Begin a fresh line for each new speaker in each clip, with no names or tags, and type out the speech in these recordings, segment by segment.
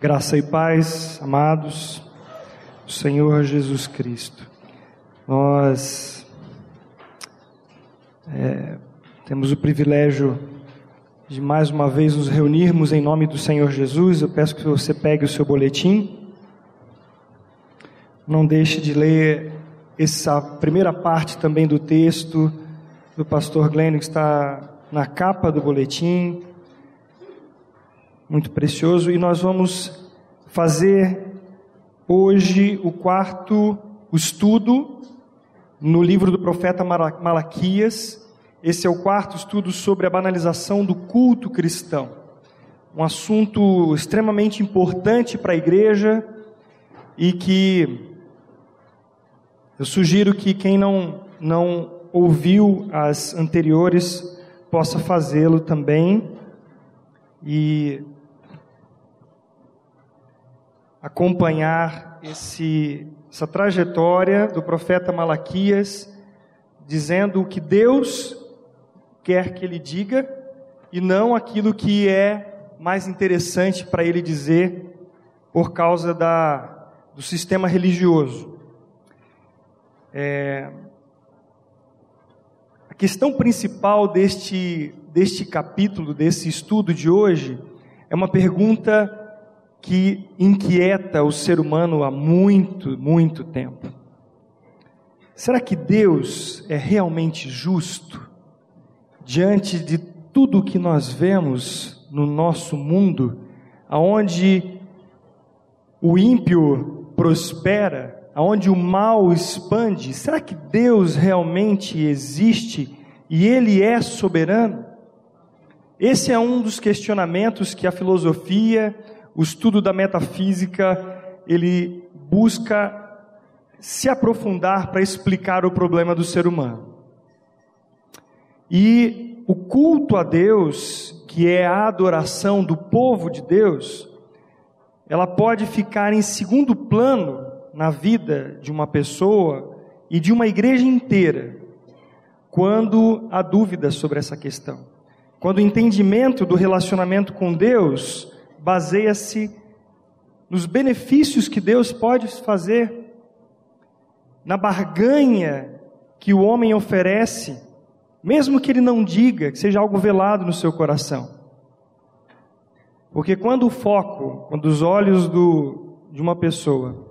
Graça e paz, amados, do Senhor Jesus Cristo. Nós é, temos o privilégio de mais uma vez nos reunirmos em nome do Senhor Jesus. Eu peço que você pegue o seu boletim. Não deixe de ler essa primeira parte também do texto do pastor Glenn, que está na capa do boletim muito precioso, e nós vamos fazer hoje o quarto estudo no livro do profeta Malaquias. Esse é o quarto estudo sobre a banalização do culto cristão. Um assunto extremamente importante para a igreja e que eu sugiro que quem não, não ouviu as anteriores possa fazê-lo também. E acompanhar esse, essa trajetória do profeta Malaquias, dizendo o que Deus quer que ele diga e não aquilo que é mais interessante para ele dizer por causa da, do sistema religioso. É, a questão principal deste, deste capítulo, desse estudo de hoje, é uma pergunta que inquieta o ser humano há muito, muito tempo. Será que Deus é realmente justo diante de tudo que nós vemos no nosso mundo, aonde o ímpio prospera, aonde o mal expande? Será que Deus realmente existe e ele é soberano? Esse é um dos questionamentos que a filosofia, o estudo da metafísica, ele busca se aprofundar para explicar o problema do ser humano. E o culto a Deus, que é a adoração do povo de Deus, ela pode ficar em segundo plano na vida de uma pessoa e de uma igreja inteira, quando há dúvidas sobre essa questão. Quando o entendimento do relacionamento com Deus baseia-se nos benefícios que Deus pode fazer, na barganha que o homem oferece, mesmo que ele não diga, que seja algo velado no seu coração. Porque quando o foco, quando os olhos do, de uma pessoa,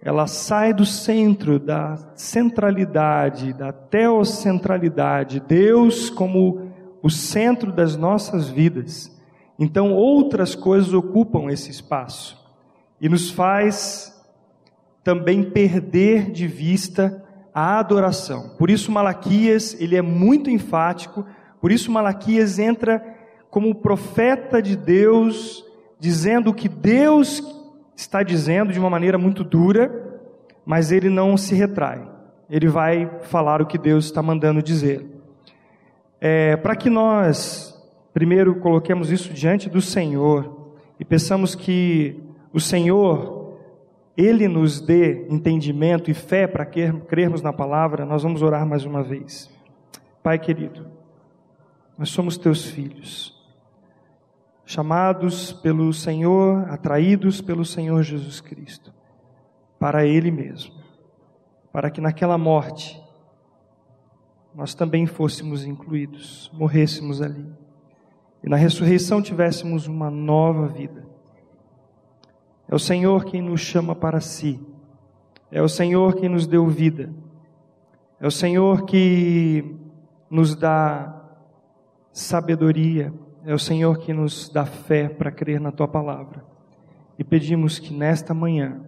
ela sai do centro da centralidade, da teocentralidade, Deus como o centro das nossas vidas, então outras coisas ocupam esse espaço e nos faz também perder de vista a adoração. Por isso Malaquias, ele é muito enfático, por isso Malaquias entra como profeta de Deus, dizendo o que Deus está dizendo de uma maneira muito dura, mas ele não se retrai. Ele vai falar o que Deus está mandando dizer. É, Para que nós primeiro coloquemos isso diante do Senhor e peçamos que o Senhor, Ele nos dê entendimento e fé para crermos na palavra, nós vamos orar mais uma vez. Pai querido, nós somos teus filhos, chamados pelo Senhor, atraídos pelo Senhor Jesus Cristo, para Ele mesmo, para que naquela morte nós também fôssemos incluídos, morrêssemos ali e na ressurreição tivéssemos uma nova vida. É o Senhor quem nos chama para si, é o Senhor quem nos deu vida, é o Senhor que nos dá sabedoria, é o Senhor que nos dá fé para crer na tua palavra. E pedimos que nesta manhã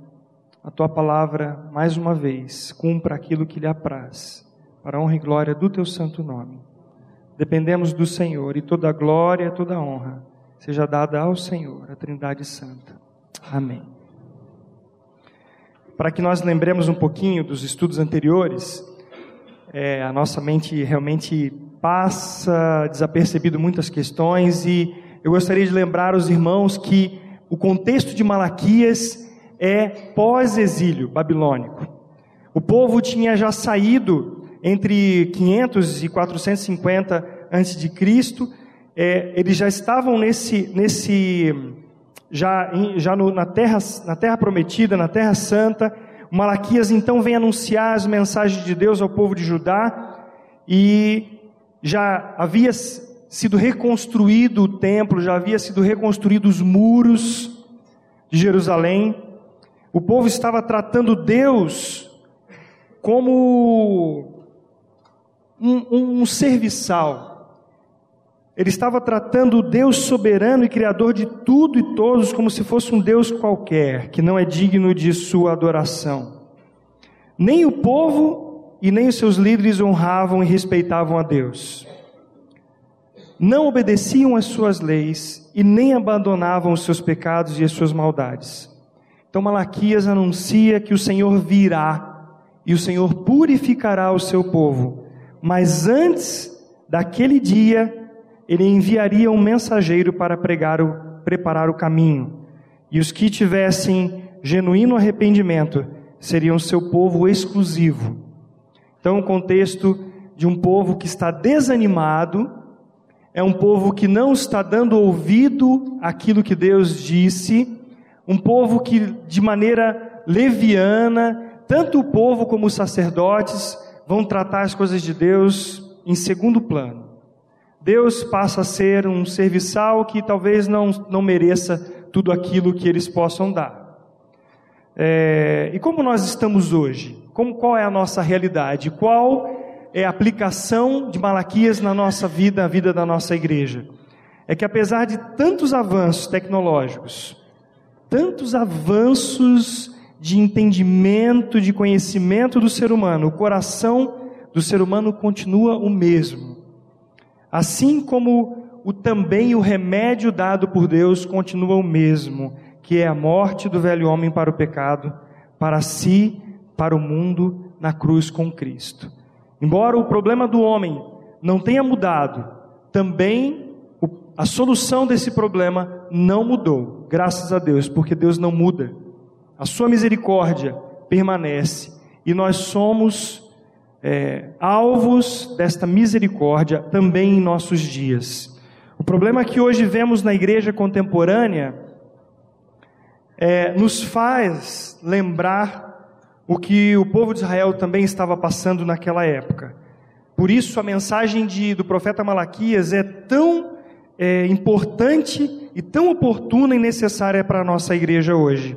a tua palavra, mais uma vez, cumpra aquilo que lhe apraz, para a honra e glória do teu santo nome. Dependemos do Senhor e toda a glória, toda a honra seja dada ao Senhor, a Trindade Santa. Amém. Para que nós lembremos um pouquinho dos estudos anteriores, é, a nossa mente realmente passa desapercebido muitas questões e eu gostaria de lembrar os irmãos que o contexto de Malaquias é pós-exílio babilônico. O povo tinha já saído entre 500 e 450 antes de Cristo, é, eles já estavam nesse, nesse já, já no, na, terra, na terra prometida, na terra santa. Malaquias então vem anunciar as mensagens de Deus ao povo de Judá e já havia sido reconstruído o templo, já havia sido reconstruído os muros de Jerusalém. O povo estava tratando Deus como um, um, um serviçal. Ele estava tratando o Deus soberano e criador de tudo e todos como se fosse um Deus qualquer, que não é digno de sua adoração. Nem o povo e nem os seus líderes honravam e respeitavam a Deus. Não obedeciam às suas leis e nem abandonavam os seus pecados e as suas maldades. Então Malaquias anuncia que o Senhor virá e o Senhor purificará o seu povo. Mas antes daquele dia, ele enviaria um mensageiro para pregar o, preparar o caminho. E os que tivessem genuíno arrependimento seriam seu povo exclusivo. Então, o contexto de um povo que está desanimado, é um povo que não está dando ouvido àquilo que Deus disse, um povo que de maneira leviana, tanto o povo como os sacerdotes vão tratar as coisas de Deus em segundo plano. Deus passa a ser um serviçal que talvez não, não mereça tudo aquilo que eles possam dar. É, e como nós estamos hoje? Como, qual é a nossa realidade? Qual é a aplicação de Malaquias na nossa vida, na vida da nossa igreja? É que apesar de tantos avanços tecnológicos, tantos avanços de entendimento, de conhecimento do ser humano, o coração do ser humano continua o mesmo. Assim como o também o remédio dado por Deus continua o mesmo, que é a morte do velho homem para o pecado, para si, para o mundo, na cruz com Cristo. Embora o problema do homem não tenha mudado, também a solução desse problema não mudou, graças a Deus, porque Deus não muda. A sua misericórdia permanece e nós somos é, alvos desta misericórdia também em nossos dias. O problema que hoje vemos na igreja contemporânea é, nos faz lembrar o que o povo de Israel também estava passando naquela época. Por isso, a mensagem de, do profeta Malaquias é tão é, importante e tão oportuna e necessária para a nossa igreja hoje.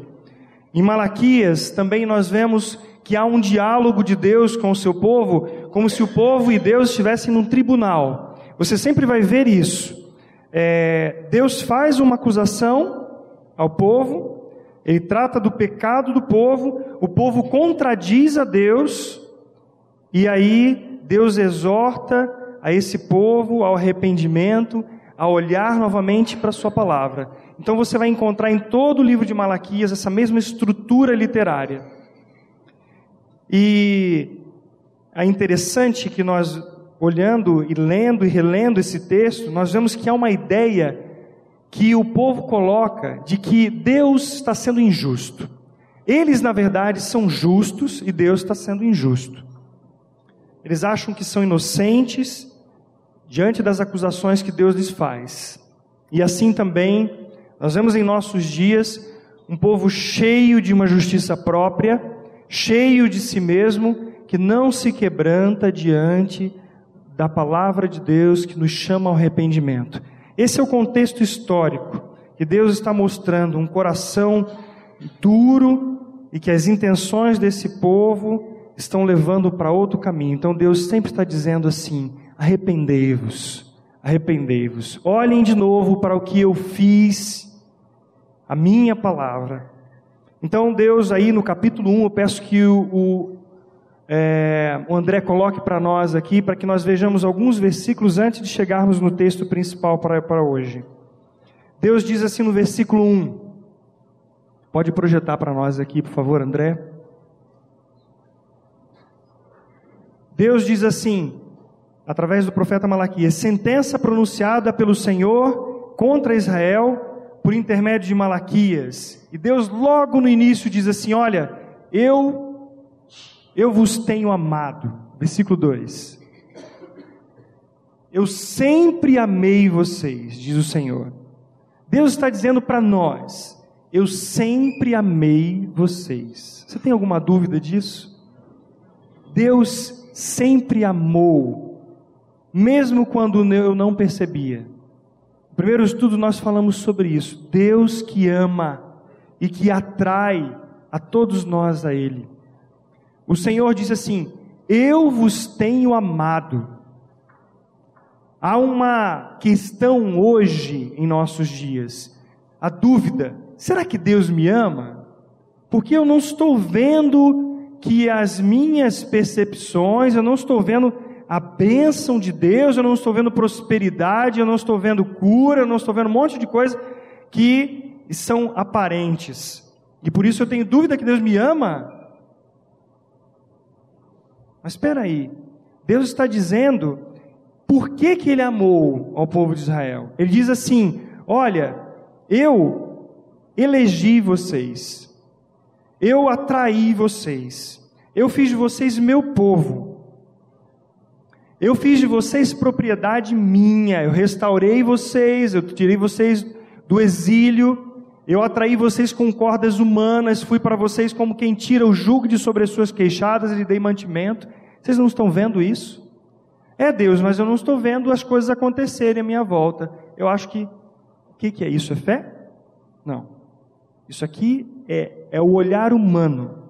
Em Malaquias também nós vemos que há um diálogo de Deus com o seu povo, como se o povo e Deus estivessem num tribunal. Você sempre vai ver isso. É, Deus faz uma acusação ao povo, ele trata do pecado do povo, o povo contradiz a Deus, e aí Deus exorta a esse povo ao arrependimento, a olhar novamente para a sua palavra. Então você vai encontrar em todo o livro de Malaquias essa mesma estrutura literária. E é interessante que nós, olhando e lendo e relendo esse texto, nós vemos que há uma ideia que o povo coloca de que Deus está sendo injusto. Eles, na verdade, são justos e Deus está sendo injusto. Eles acham que são inocentes diante das acusações que Deus lhes faz. E assim também, nós vemos em nossos dias um povo cheio de uma justiça própria, cheio de si mesmo, que não se quebranta diante da palavra de Deus que nos chama ao arrependimento. Esse é o contexto histórico que Deus está mostrando um coração duro e que as intenções desse povo estão levando para outro caminho. Então Deus sempre está dizendo assim: arrependei-vos, arrependei-vos. Olhem de novo para o que eu fiz, a minha palavra, então, Deus, aí no capítulo 1, eu peço que o, o, é, o André coloque para nós aqui, para que nós vejamos alguns versículos antes de chegarmos no texto principal para, hoje. Deus diz assim no versículo 1. Pode projetar para nós aqui, por favor, André. Deus diz assim, através do profeta Malaquias: sentença pronunciada pelo Senhor contra Israel por intermédio de Malaquias. E Deus logo no início diz assim: "Olha, eu eu vos tenho amado". Versículo 2. Eu sempre amei vocês, diz o Senhor. Deus está dizendo para nós: eu sempre amei vocês. Você tem alguma dúvida disso? Deus sempre amou, mesmo quando eu não percebia. No primeiro estudo nós falamos sobre isso. Deus que ama e que atrai a todos nós a Ele. O Senhor diz assim: Eu vos tenho amado. Há uma questão hoje em nossos dias, a dúvida: será que Deus me ama? Porque eu não estou vendo que as minhas percepções, eu não estou vendo a bênção de Deus, eu não estou vendo prosperidade, eu não estou vendo cura, eu não estou vendo um monte de coisa que são aparentes. E por isso eu tenho dúvida que Deus me ama. Mas espera aí, Deus está dizendo por que, que Ele amou ao povo de Israel. Ele diz assim: Olha, eu elegi vocês, eu atraí vocês, eu fiz de vocês meu povo, eu fiz de vocês propriedade minha, eu restaurei vocês, eu tirei vocês do exílio, eu atraí vocês com cordas humanas, fui para vocês como quem tira o jugo de sobre as suas queixadas e lhe dei mantimento. Vocês não estão vendo isso? É Deus, mas eu não estou vendo as coisas acontecerem à minha volta. Eu acho que que, que é isso? É fé? Não. Isso aqui é, é o olhar humano.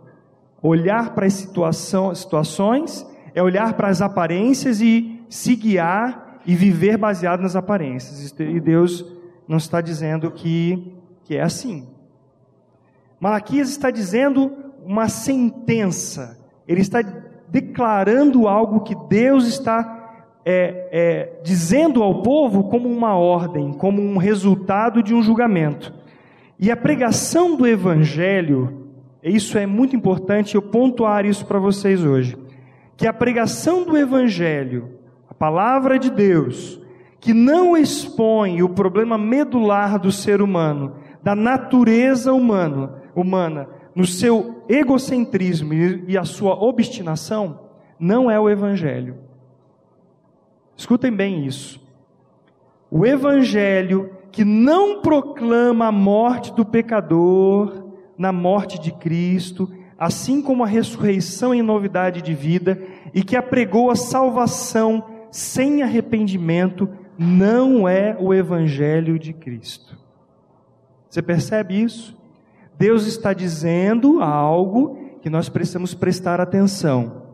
Olhar para as situação, situações é olhar para as aparências e se guiar e viver baseado nas aparências. E Deus não está dizendo que, que é assim. Malaquias está dizendo uma sentença. Ele está declarando algo que Deus está é, é, dizendo ao povo como uma ordem, como um resultado de um julgamento. E a pregação do Evangelho, isso é muito importante eu pontuar isso para vocês hoje, que a pregação do Evangelho, a palavra de Deus, que não expõe o problema medular do ser humano, da natureza humana, humana no seu egocentrismo e a sua obstinação, não é o Evangelho. Escutem bem isso. O Evangelho que não proclama a morte do pecador na morte de Cristo, assim como a ressurreição em novidade de vida, e que apregou a salvação sem arrependimento, não é o Evangelho de Cristo. Você percebe isso? Deus está dizendo algo que nós precisamos prestar atenção.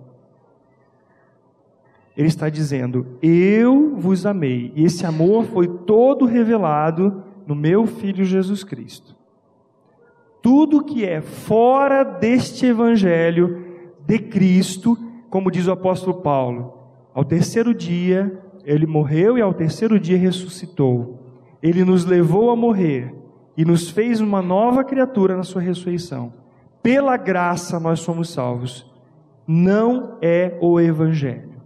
Ele está dizendo: Eu vos amei, e esse amor foi todo revelado no meu Filho Jesus Cristo. Tudo que é fora deste Evangelho de Cristo, como diz o apóstolo Paulo, ao terceiro dia ele morreu e ao terceiro dia ressuscitou. Ele nos levou a morrer e nos fez uma nova criatura na sua ressurreição. Pela graça nós somos salvos. Não é o Evangelho.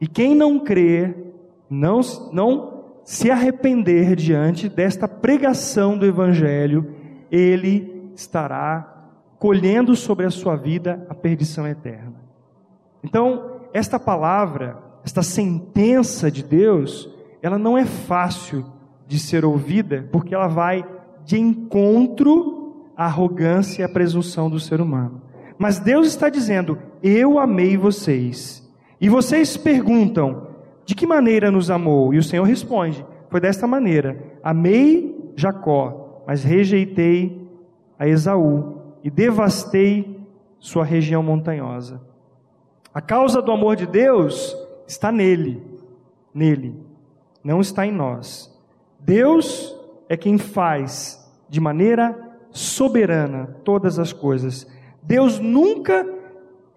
E quem não crê, não, não se arrepender diante desta pregação do Evangelho, ele estará colhendo sobre a sua vida a perdição eterna. Então, esta palavra, esta sentença de Deus, ela não é fácil de ser ouvida, porque ela vai de encontro à arrogância e à presunção do ser humano. Mas Deus está dizendo: Eu amei vocês e vocês perguntam: de que maneira nos amou? E o Senhor responde: foi desta maneira: amei Jacó, mas rejeitei a Esaú e devastei sua região montanhosa. A causa do amor de Deus está nele, nele, não está em nós. Deus é quem faz de maneira soberana todas as coisas. Deus nunca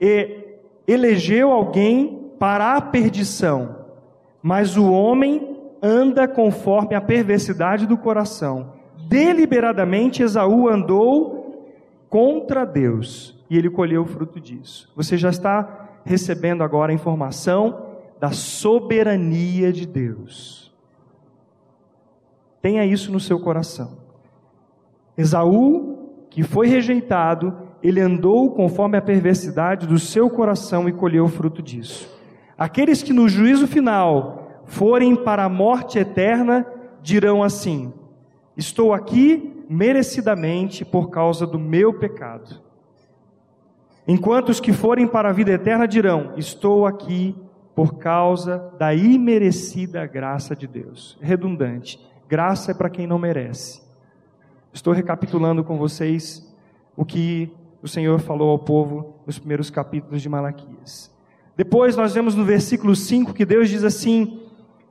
é elegeu alguém para a perdição, mas o homem anda conforme a perversidade do coração. Deliberadamente Esaú andou contra Deus e ele colheu o fruto disso. Você já está recebendo agora a informação da soberania de Deus. Tenha isso no seu coração. Esaú, que foi rejeitado, ele andou conforme a perversidade do seu coração e colheu o fruto disso. Aqueles que no juízo final forem para a morte eterna, dirão assim: Estou aqui merecidamente por causa do meu pecado. Enquanto os que forem para a vida eterna dirão: Estou aqui por causa da imerecida graça de Deus. Redundante. Graça é para quem não merece. Estou recapitulando com vocês o que o Senhor falou ao povo nos primeiros capítulos de Malaquias. Depois nós vemos no versículo 5 que Deus diz assim: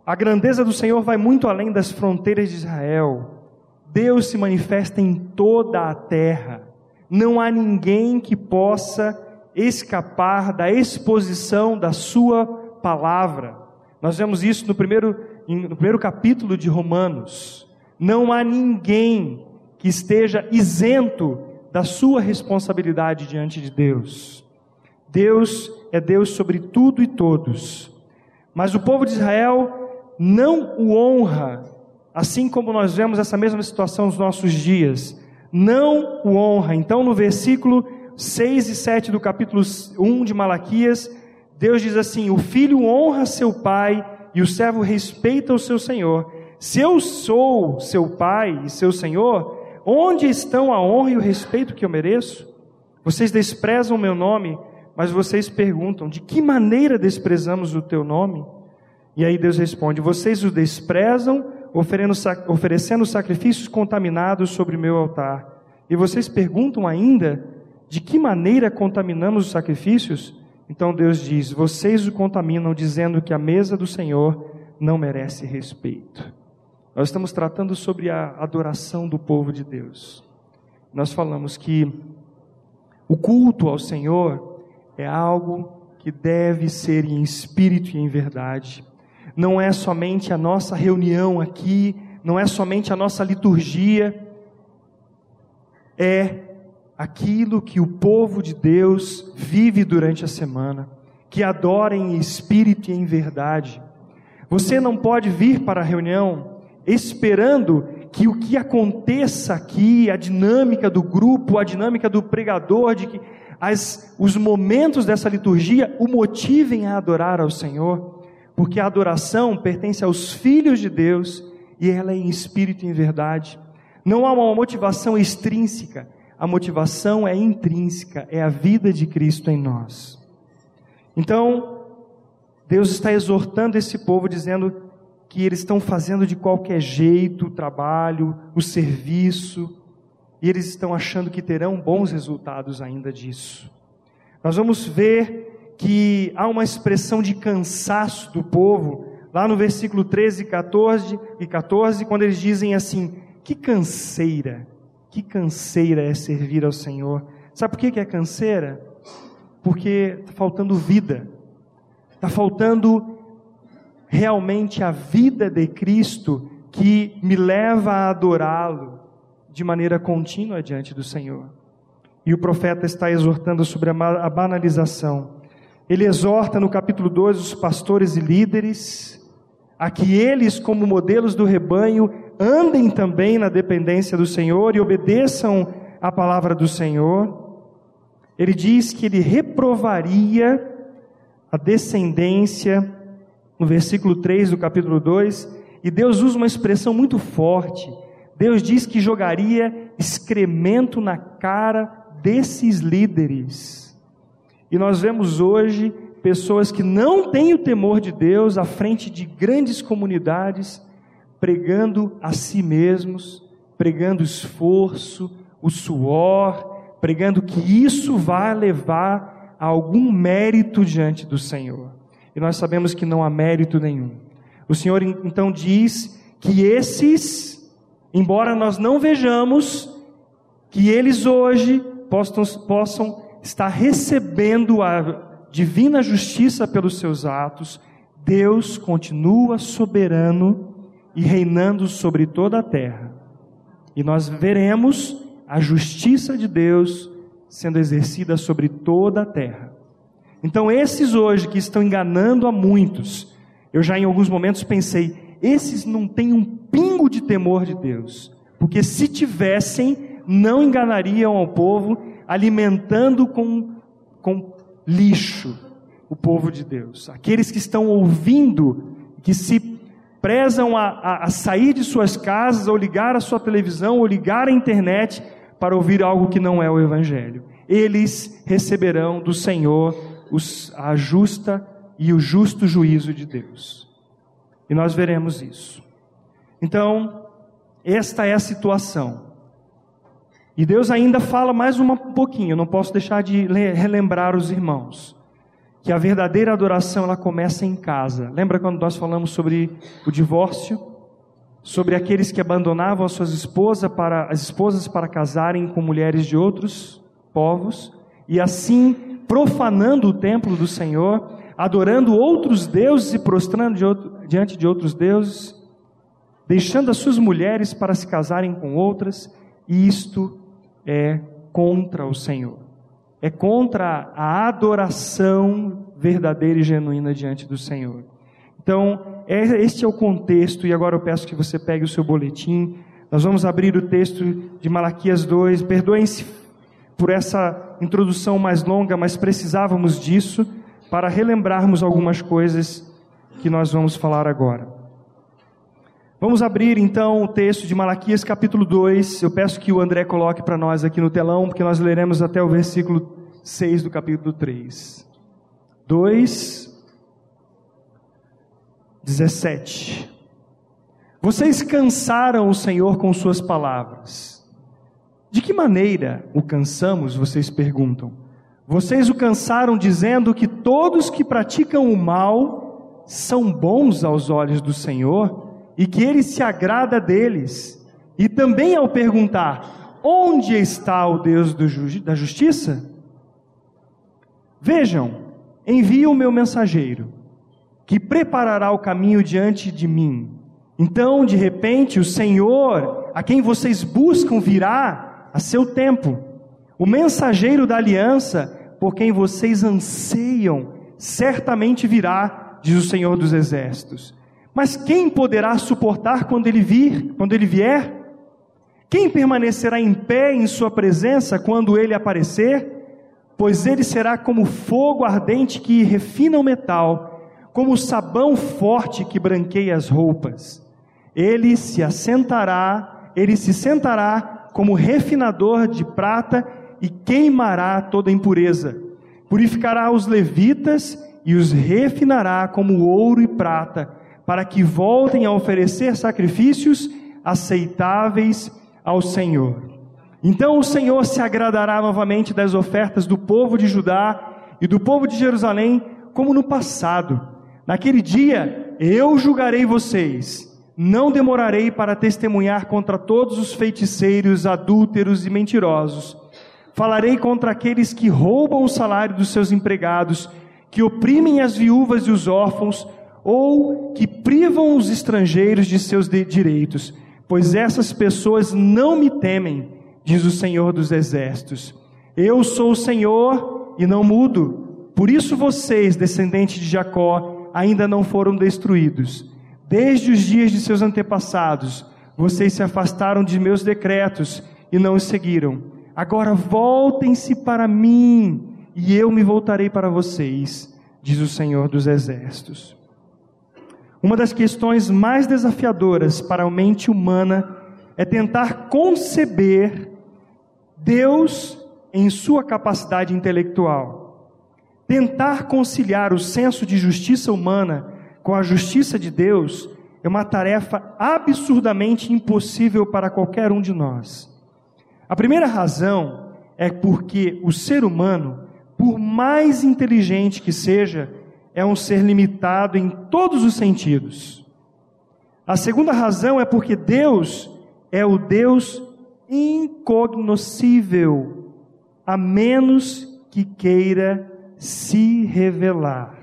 A grandeza do Senhor vai muito além das fronteiras de Israel. Deus se manifesta em toda a terra. Não há ninguém que possa escapar da exposição da sua palavra. Nós vemos isso no primeiro, no primeiro capítulo de Romanos. Não há ninguém que esteja isento da sua responsabilidade diante de Deus. Deus é Deus sobre tudo e todos. Mas o povo de Israel não o honra, assim como nós vemos essa mesma situação nos nossos dias. Não o honra. Então, no versículo 6 e 7 do capítulo 1 de Malaquias, Deus diz assim: O filho honra seu pai e o servo respeita o seu senhor. Se eu sou seu pai e seu senhor, onde estão a honra e o respeito que eu mereço? Vocês desprezam o meu nome mas vocês perguntam: de que maneira desprezamos o teu nome? E aí Deus responde: vocês o desprezam, oferecendo sacrifícios contaminados sobre o meu altar. E vocês perguntam ainda: de que maneira contaminamos os sacrifícios? Então Deus diz: vocês o contaminam, dizendo que a mesa do Senhor não merece respeito. Nós estamos tratando sobre a adoração do povo de Deus. Nós falamos que o culto ao Senhor é algo que deve ser em espírito e em verdade. Não é somente a nossa reunião aqui, não é somente a nossa liturgia, é aquilo que o povo de Deus vive durante a semana, que adora em espírito e em verdade. Você não pode vir para a reunião esperando que o que aconteça aqui, a dinâmica do grupo, a dinâmica do pregador, de que as, os momentos dessa liturgia o motivem a adorar ao Senhor, porque a adoração pertence aos filhos de Deus e ela é em espírito e em verdade. Não há uma motivação extrínseca, a motivação é intrínseca, é a vida de Cristo em nós. Então, Deus está exortando esse povo, dizendo que eles estão fazendo de qualquer jeito o trabalho, o serviço, e eles estão achando que terão bons resultados ainda disso. Nós vamos ver que há uma expressão de cansaço do povo, lá no versículo 13 14, e 14, quando eles dizem assim: Que canseira, que canseira é servir ao Senhor. Sabe por que é canseira? Porque está faltando vida, está faltando realmente a vida de Cristo que me leva a adorá-lo, de maneira contínua diante do Senhor. E o profeta está exortando sobre a banalização. Ele exorta no capítulo 2 os pastores e líderes a que eles, como modelos do rebanho, andem também na dependência do Senhor e obedeçam a palavra do Senhor. Ele diz que ele reprovaria a descendência, no versículo 3 do capítulo 2, e Deus usa uma expressão muito forte Deus diz que jogaria excremento na cara desses líderes. E nós vemos hoje pessoas que não têm o temor de Deus à frente de grandes comunidades, pregando a si mesmos, pregando esforço, o suor, pregando que isso vai levar a algum mérito diante do Senhor. E nós sabemos que não há mérito nenhum. O Senhor então diz que esses embora nós não vejamos que eles hoje possam, possam estar recebendo a divina justiça pelos seus atos, Deus continua soberano e reinando sobre toda a terra. E nós veremos a justiça de Deus sendo exercida sobre toda a terra. Então, esses hoje que estão enganando a muitos, eu já em alguns momentos pensei, esses não têm um pingo de temor de Deus, porque se tivessem, não enganariam ao povo, alimentando com, com lixo o povo de Deus. Aqueles que estão ouvindo, que se prezam a, a, a, sair de suas casas, ou ligar a sua televisão, ou ligar a internet para ouvir algo que não é o Evangelho. Eles receberão do Senhor os, a justa e o justo juízo de Deus. E nós veremos isso. Então, esta é a situação. E Deus ainda fala mais um pouquinho, não posso deixar de relembrar os irmãos que a verdadeira adoração ela começa em casa. Lembra quando nós falamos sobre o divórcio? Sobre aqueles que abandonavam as suas esposas para as esposas para casarem com mulheres de outros povos e assim profanando o templo do Senhor, adorando outros deuses e prostrando diante de outros deuses, deixando as suas mulheres para se casarem com outras, e isto é contra o Senhor é contra a adoração verdadeira e genuína diante do Senhor. Então, é, este é o contexto, e agora eu peço que você pegue o seu boletim. Nós vamos abrir o texto de Malaquias 2. Perdoem-se por essa introdução mais longa, mas precisávamos disso para relembrarmos algumas coisas que nós vamos falar agora. Vamos abrir então o texto de Malaquias capítulo 2. Eu peço que o André coloque para nós aqui no telão, porque nós leremos até o versículo 6 do capítulo 3. 2, 17. Vocês cansaram o Senhor com suas palavras. De que maneira o cansamos? Vocês perguntam. Vocês o cansaram dizendo que todos que praticam o mal são bons aos olhos do Senhor e que ele se agrada deles. E também ao perguntar: onde está o Deus da justiça? Vejam, envio o meu mensageiro, que preparará o caminho diante de mim. Então, de repente, o Senhor, a quem vocês buscam, virá a seu tempo. O mensageiro da aliança, por quem vocês anseiam, certamente virá, diz o Senhor dos Exércitos. Mas quem poderá suportar quando ele vir, quando ele vier? Quem permanecerá em pé em sua presença quando ele aparecer? Pois ele será como fogo ardente que refina o metal, como sabão forte que branqueia as roupas. Ele se assentará, ele se sentará como refinador de prata e queimará toda impureza. Purificará os levitas e os refinará como ouro e prata para que voltem a oferecer sacrifícios aceitáveis ao Senhor. Então o Senhor se agradará novamente das ofertas do povo de Judá e do povo de Jerusalém, como no passado. Naquele dia eu julgarei vocês. Não demorarei para testemunhar contra todos os feiticeiros, adúlteros e mentirosos. Falarei contra aqueles que roubam o salário dos seus empregados, que oprimem as viúvas e os órfãos, ou que privam os estrangeiros de seus direitos, pois essas pessoas não me temem, diz o Senhor dos Exércitos. Eu sou o Senhor e não mudo. Por isso vocês, descendentes de Jacó, ainda não foram destruídos. Desde os dias de seus antepassados, vocês se afastaram de meus decretos e não os seguiram. Agora voltem-se para mim, e eu me voltarei para vocês, diz o Senhor dos Exércitos. Uma das questões mais desafiadoras para a mente humana é tentar conceber Deus em sua capacidade intelectual. Tentar conciliar o senso de justiça humana com a justiça de Deus é uma tarefa absurdamente impossível para qualquer um de nós. A primeira razão é porque o ser humano, por mais inteligente que seja, é um ser limitado em todos os sentidos. A segunda razão é porque Deus é o Deus incognoscível, a menos que queira se revelar.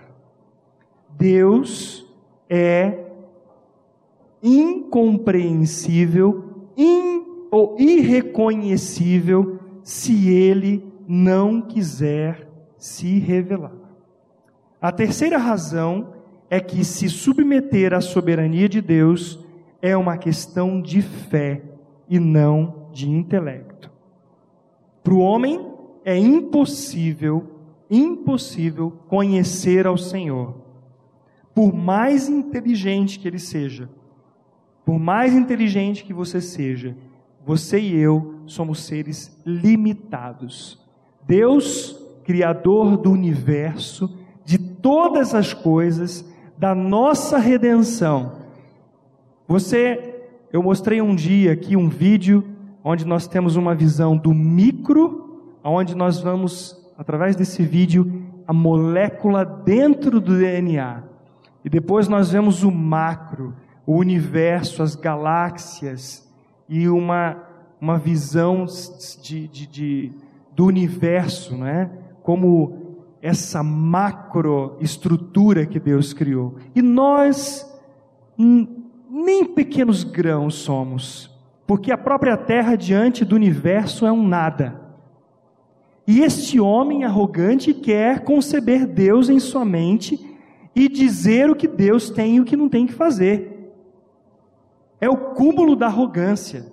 Deus é incompreensível in, ou irreconhecível se ele não quiser se revelar. A terceira razão é que se submeter à soberania de Deus é uma questão de fé e não de intelecto. Para o homem é impossível, impossível conhecer ao Senhor. por mais inteligente que ele seja, por mais inteligente que você seja, você e eu somos seres limitados. Deus, Criador do universo, todas as coisas, da nossa redenção. Você, eu mostrei um dia aqui um vídeo onde nós temos uma visão do micro, onde nós vamos, através desse vídeo, a molécula dentro do DNA. E depois nós vemos o macro, o universo, as galáxias e uma, uma visão de, de, de do universo, né? como essa macroestrutura que Deus criou. E nós nem pequenos grãos somos, porque a própria terra diante do universo é um nada. E este homem arrogante quer conceber Deus em sua mente e dizer o que Deus tem e o que não tem que fazer é o cúmulo da arrogância.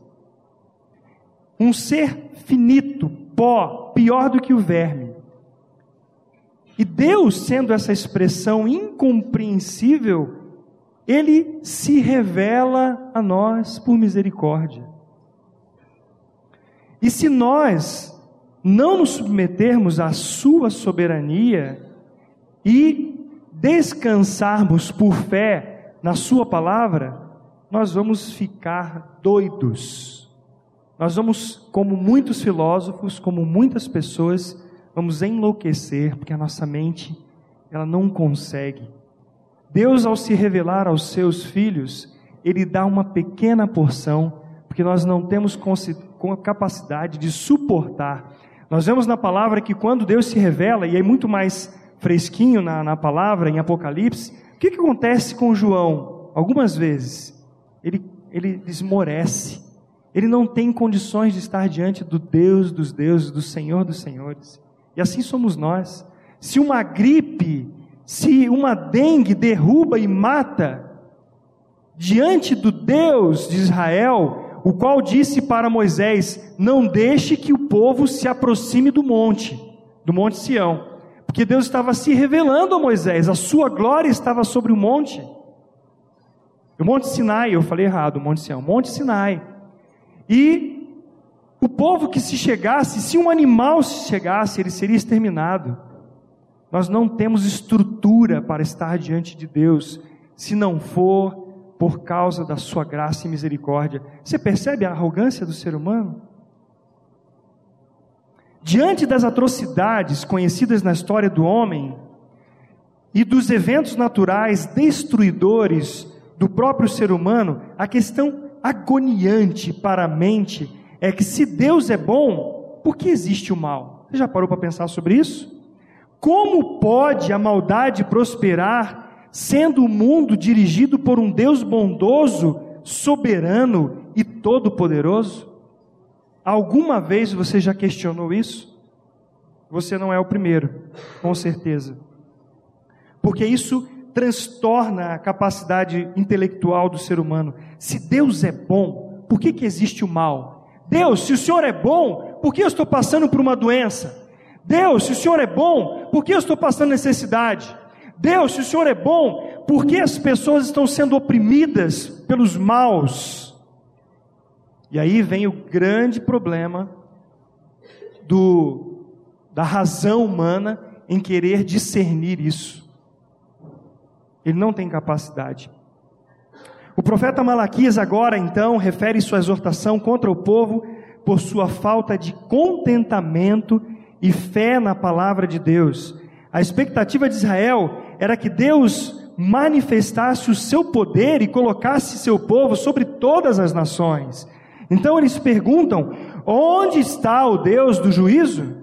Um ser finito, pó, pior do que o verme. E Deus, sendo essa expressão incompreensível, ele se revela a nós por misericórdia. E se nós não nos submetermos à sua soberania e descansarmos por fé na sua palavra, nós vamos ficar doidos. Nós vamos, como muitos filósofos, como muitas pessoas, vamos enlouquecer, porque a nossa mente, ela não consegue. Deus, ao se revelar aos seus filhos, Ele dá uma pequena porção, porque nós não temos capacidade de suportar. Nós vemos na palavra que quando Deus se revela, e é muito mais fresquinho na, na palavra, em Apocalipse, o que, que acontece com João? Algumas vezes, ele, ele esmorece, ele não tem condições de estar diante do Deus dos deuses, do Senhor dos senhores. E assim somos nós. Se uma gripe, se uma dengue derruba e mata, diante do Deus de Israel, o qual disse para Moisés: Não deixe que o povo se aproxime do monte, do monte Sião, porque Deus estava se revelando a Moisés, a sua glória estava sobre o monte. O Monte Sinai, eu falei errado, o Monte Sião, Monte Sinai. E o povo que se chegasse, se um animal se chegasse, ele seria exterminado. Nós não temos estrutura para estar diante de Deus, se não for por causa da sua graça e misericórdia. Você percebe a arrogância do ser humano? Diante das atrocidades conhecidas na história do homem e dos eventos naturais destruidores do próprio ser humano, a questão agoniante para a mente é que se Deus é bom, por que existe o mal? Você já parou para pensar sobre isso? Como pode a maldade prosperar sendo o mundo dirigido por um Deus bondoso, soberano e todo-poderoso? Alguma vez você já questionou isso? Você não é o primeiro, com certeza. Porque isso transtorna a capacidade intelectual do ser humano. Se Deus é bom, por que, que existe o mal? Deus, se o Senhor é bom, por que eu estou passando por uma doença? Deus, se o Senhor é bom, por que eu estou passando necessidade? Deus, se o Senhor é bom, por que as pessoas estão sendo oprimidas pelos maus? E aí vem o grande problema do, da razão humana em querer discernir isso. Ele não tem capacidade. Profeta Malaquias agora então refere sua exortação contra o povo por sua falta de contentamento e fé na palavra de Deus. A expectativa de Israel era que Deus manifestasse o seu poder e colocasse seu povo sobre todas as nações. Então eles perguntam: onde está o Deus do juízo?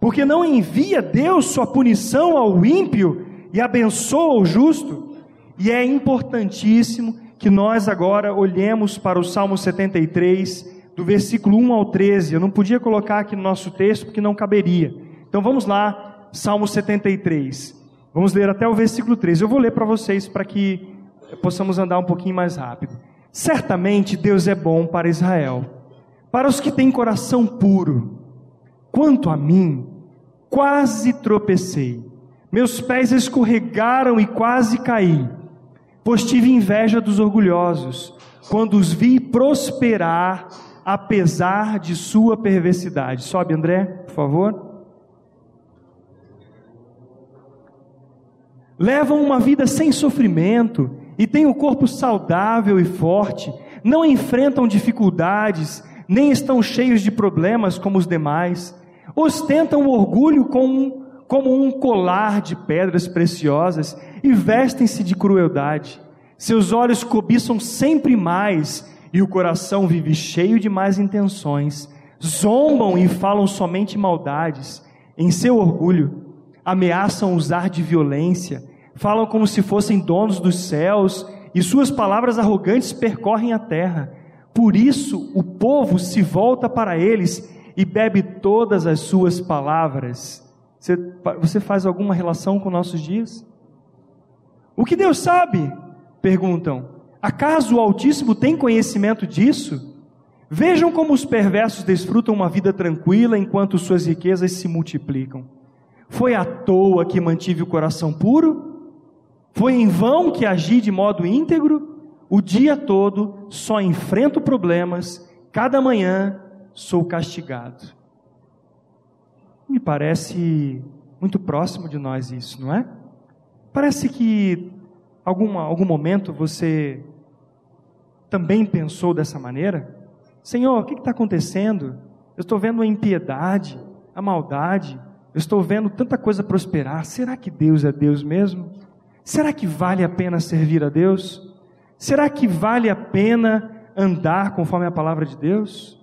Porque não envia Deus sua punição ao ímpio e abençoa o justo. E é importantíssimo que nós agora olhemos para o Salmo 73, do versículo 1 ao 13. Eu não podia colocar aqui no nosso texto porque não caberia. Então vamos lá, Salmo 73. Vamos ler até o versículo 13. Eu vou ler para vocês para que possamos andar um pouquinho mais rápido. Certamente Deus é bom para Israel, para os que têm coração puro. Quanto a mim, quase tropecei Meus pés escorregaram e quase caí, pois tive inveja dos orgulhosos, quando os vi prosperar, apesar de sua perversidade. Sobe, André, por favor. Levam uma vida sem sofrimento e têm o corpo saudável e forte, não enfrentam dificuldades, nem estão cheios de problemas como os demais, ostentam o orgulho como, como um colar de pedras preciosas e vestem-se de crueldade. Seus olhos cobiçam sempre mais e o coração vive cheio de más intenções. Zombam e falam somente maldades. Em seu orgulho, ameaçam usar de violência, falam como se fossem donos dos céus e suas palavras arrogantes percorrem a terra. Por isso o povo se volta para eles e bebe todas as suas palavras. Você, você faz alguma relação com nossos dias? O que Deus sabe? Perguntam. Acaso o Altíssimo tem conhecimento disso? Vejam como os perversos desfrutam uma vida tranquila enquanto suas riquezas se multiplicam. Foi à toa que mantive o coração puro? Foi em vão que agi de modo íntegro? O dia todo só enfrento problemas, cada manhã sou castigado. Me parece muito próximo de nós isso, não é? Parece que alguma, algum momento você também pensou dessa maneira? Senhor, o que está acontecendo? Eu estou vendo a impiedade, a maldade, eu estou vendo tanta coisa prosperar. Será que Deus é Deus mesmo? Será que vale a pena servir a Deus? Será que vale a pena andar conforme a palavra de Deus?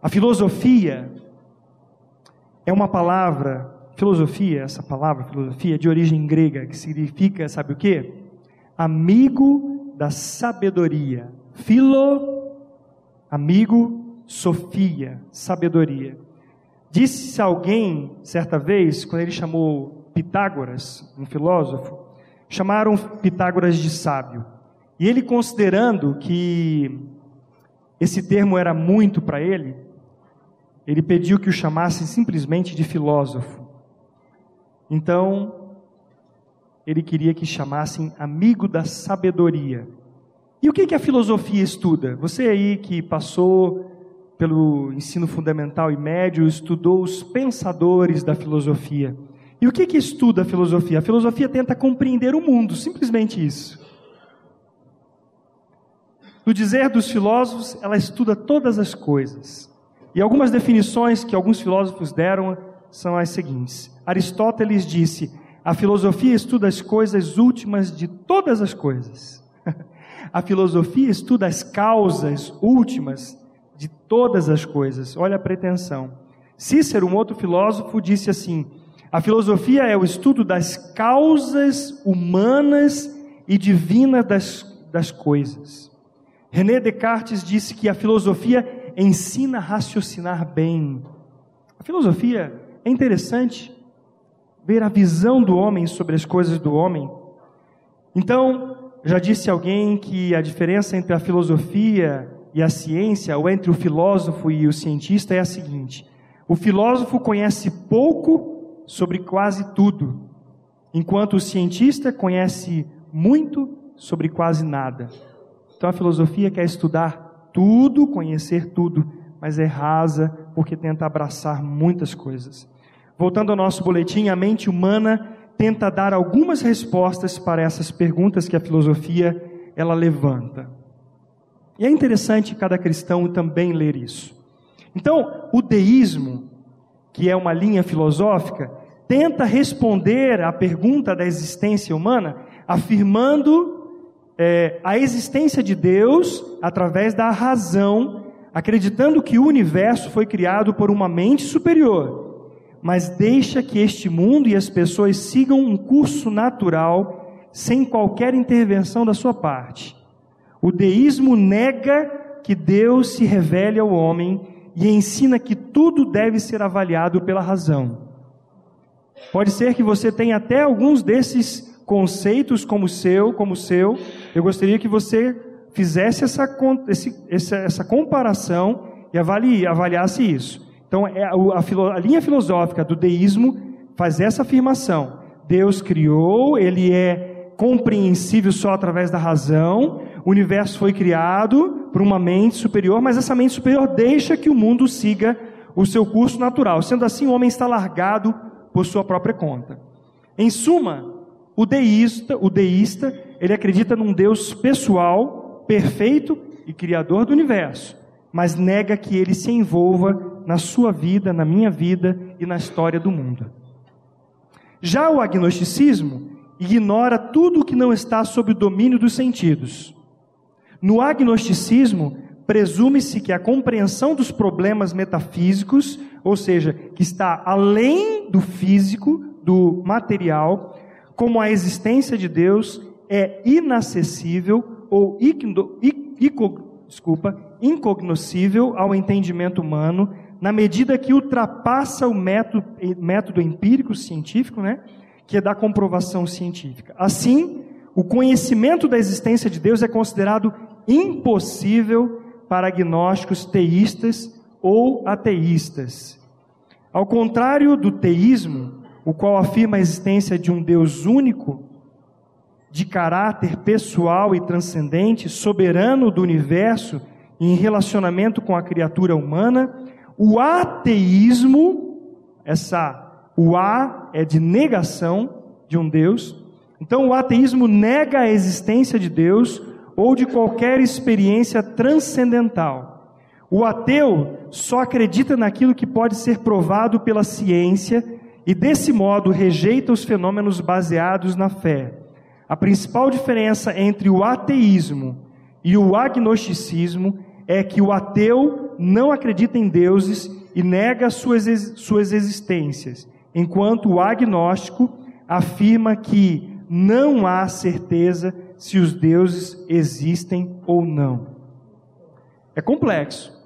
A filosofia é uma palavra, filosofia, essa palavra filosofia é de origem grega, que significa, sabe o que? Amigo da sabedoria. Filo, amigo, sofia, sabedoria. Disse alguém, certa vez, quando ele chamou Pitágoras, um filósofo, chamaram Pitágoras de sábio. E ele, considerando que esse termo era muito para ele, ele pediu que o chamassem simplesmente de filósofo. Então, ele queria que chamassem amigo da sabedoria. E o que, que a filosofia estuda? Você aí que passou pelo ensino fundamental e médio, estudou os pensadores da filosofia. E o que, que estuda a filosofia? A filosofia tenta compreender o mundo, simplesmente isso. No dizer dos filósofos, ela estuda todas as coisas. E algumas definições que alguns filósofos deram são as seguintes: Aristóteles disse: a filosofia estuda as coisas últimas de todas as coisas. a filosofia estuda as causas últimas de todas as coisas. Olha a pretensão. Cícero, um outro filósofo, disse assim: a filosofia é o estudo das causas humanas e divinas das, das coisas. René Descartes disse que a filosofia ensina a raciocinar bem. A filosofia é interessante ver a visão do homem sobre as coisas do homem. Então, já disse alguém que a diferença entre a filosofia e a ciência, ou entre o filósofo e o cientista, é a seguinte: o filósofo conhece pouco sobre quase tudo, enquanto o cientista conhece muito sobre quase nada. Então a filosofia quer estudar tudo, conhecer tudo, mas é rasa porque tenta abraçar muitas coisas. Voltando ao nosso boletim, a mente humana tenta dar algumas respostas para essas perguntas que a filosofia ela levanta. E é interessante cada cristão também ler isso. Então, o deísmo, que é uma linha filosófica, tenta responder à pergunta da existência humana, afirmando é, a existência de Deus através da razão, acreditando que o universo foi criado por uma mente superior, mas deixa que este mundo e as pessoas sigam um curso natural sem qualquer intervenção da sua parte. O deísmo nega que Deus se revele ao homem e ensina que tudo deve ser avaliado pela razão. Pode ser que você tenha até alguns desses conceitos como seu, como seu. Eu gostaria que você fizesse essa, essa, essa comparação e avalie, avaliasse isso. Então, é a, a, a linha filosófica do deísmo faz essa afirmação: Deus criou, ele é compreensível só através da razão, o universo foi criado por uma mente superior, mas essa mente superior deixa que o mundo siga o seu curso natural. Sendo assim, o homem está largado por sua própria conta. Em suma, o deísta, o deísta, ele acredita num Deus pessoal, perfeito e criador do universo, mas nega que ele se envolva na sua vida, na minha vida e na história do mundo. Já o agnosticismo ignora tudo o que não está sob o domínio dos sentidos. No agnosticismo, presume-se que a compreensão dos problemas metafísicos, ou seja, que está além do físico, do material, como a existência de Deus é inacessível ou igno, desculpa, incognoscível ao entendimento humano, na medida que ultrapassa o método, método empírico científico, né, que é da comprovação científica. Assim, o conhecimento da existência de Deus é considerado impossível para agnósticos teístas ou ateístas. Ao contrário do teísmo, o qual afirma a existência de um Deus único, de caráter pessoal e transcendente, soberano do universo em relacionamento com a criatura humana, o ateísmo, essa o A é de negação de um Deus. Então o ateísmo nega a existência de Deus ou de qualquer experiência transcendental. O ateu só acredita naquilo que pode ser provado pela ciência e desse modo rejeita os fenômenos baseados na fé. A principal diferença entre o ateísmo e o agnosticismo é que o ateu não acredita em deuses e nega suas, suas existências, enquanto o agnóstico afirma que não há certeza se os deuses existem ou não. É complexo.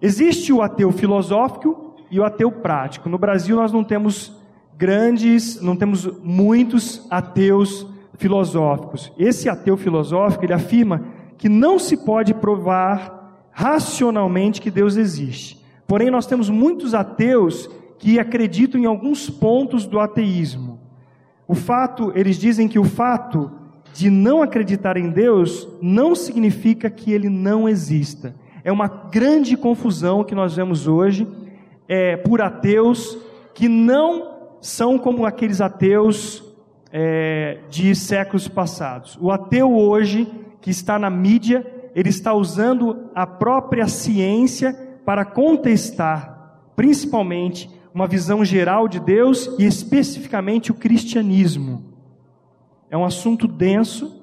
Existe o ateu filosófico e o ateu prático. No Brasil nós não temos grandes, não temos muitos ateus filosóficos. Esse ateu filosófico, ele afirma que não se pode provar racionalmente que Deus existe. Porém, nós temos muitos ateus que acreditam em alguns pontos do ateísmo. O fato, eles dizem que o fato de não acreditar em Deus não significa que ele não exista. É uma grande confusão que nós vemos hoje é, por ateus que não são como aqueles ateus é, de séculos passados. O ateu hoje, que está na mídia, ele está usando a própria ciência para contestar, principalmente, uma visão geral de Deus e especificamente o cristianismo. É um assunto denso